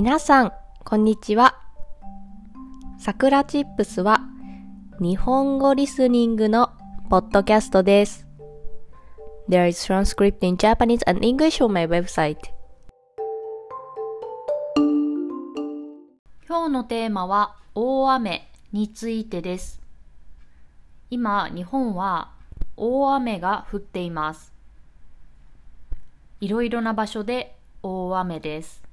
皆さん、こんにちは。さくらチップスは日本語リスニングのポッドキャストです。There is transcript in Japanese and English on my website. 今日のテーマは大雨についてです。今、日本は大雨が降っています。いろいろな場所で大雨です。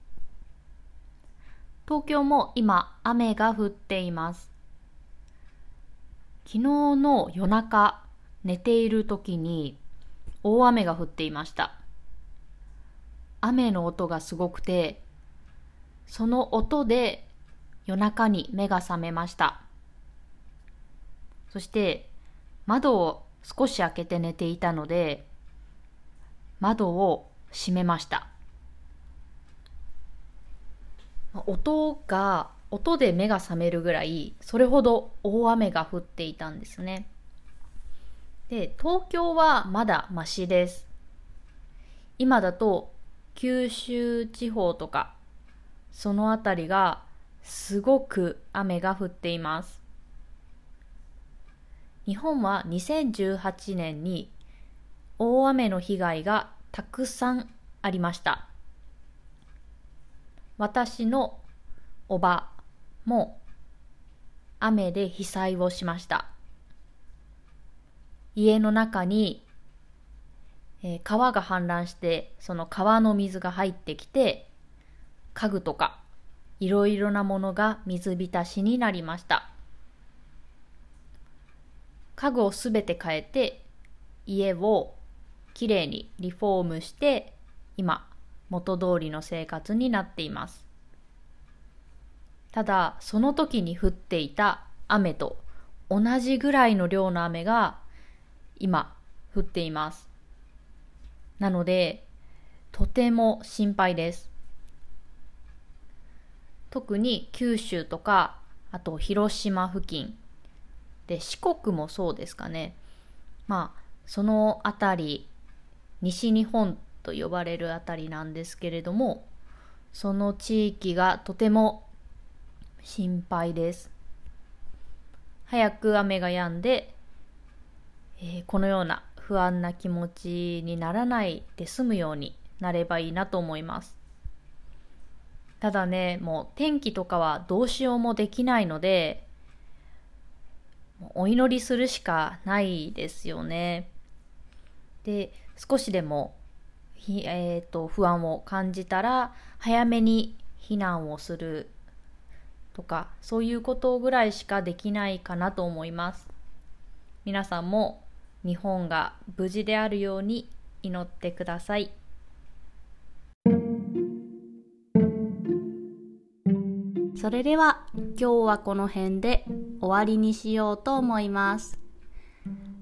東京も今雨が降っています。昨日の夜中寝ている時に大雨が降っていました。雨の音がすごくて、その音で夜中に目が覚めました。そして窓を少し開けて寝ていたので、窓を閉めました。音が、音で目が覚めるぐらい、それほど大雨が降っていたんですね。で、東京はまだマシです。今だと九州地方とか、そのあたりがすごく雨が降っています。日本は2018年に大雨の被害がたくさんありました。私のおばも雨で被災をしました。家の中に、えー川が氾濫して、その川の水が入ってきて、家具とかいろいろなものが水浸しになりました。家具をすべて変えて、家をきれいにリフォームして、今、元通りの生活になっています。ただ、その時に降っていた雨と同じぐらいの量の雨が今降っています。なので、とても心配です。特に九州とか、あと広島付近、で四国もそうですかね。まあ、そのあたり、西日本と呼ばれるあたりなんですけれども、その地域がとても心配です。早く雨が止んで、えーこのような不安な気持ちにならないで済むようになればいいなと思います。ただね、もう天気とかはどうしようもできないので、お祈りするしかないですよね。で、少しでもひえー、と不安を感じたら早めに避難をするとかそういうことぐらいしかできないかなと思います。皆さんも日本が無事であるように祈ってください。それでは今日はこの辺で終わりにしようと思います。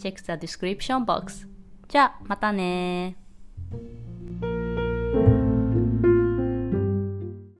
Check the description box. じゃあ、またね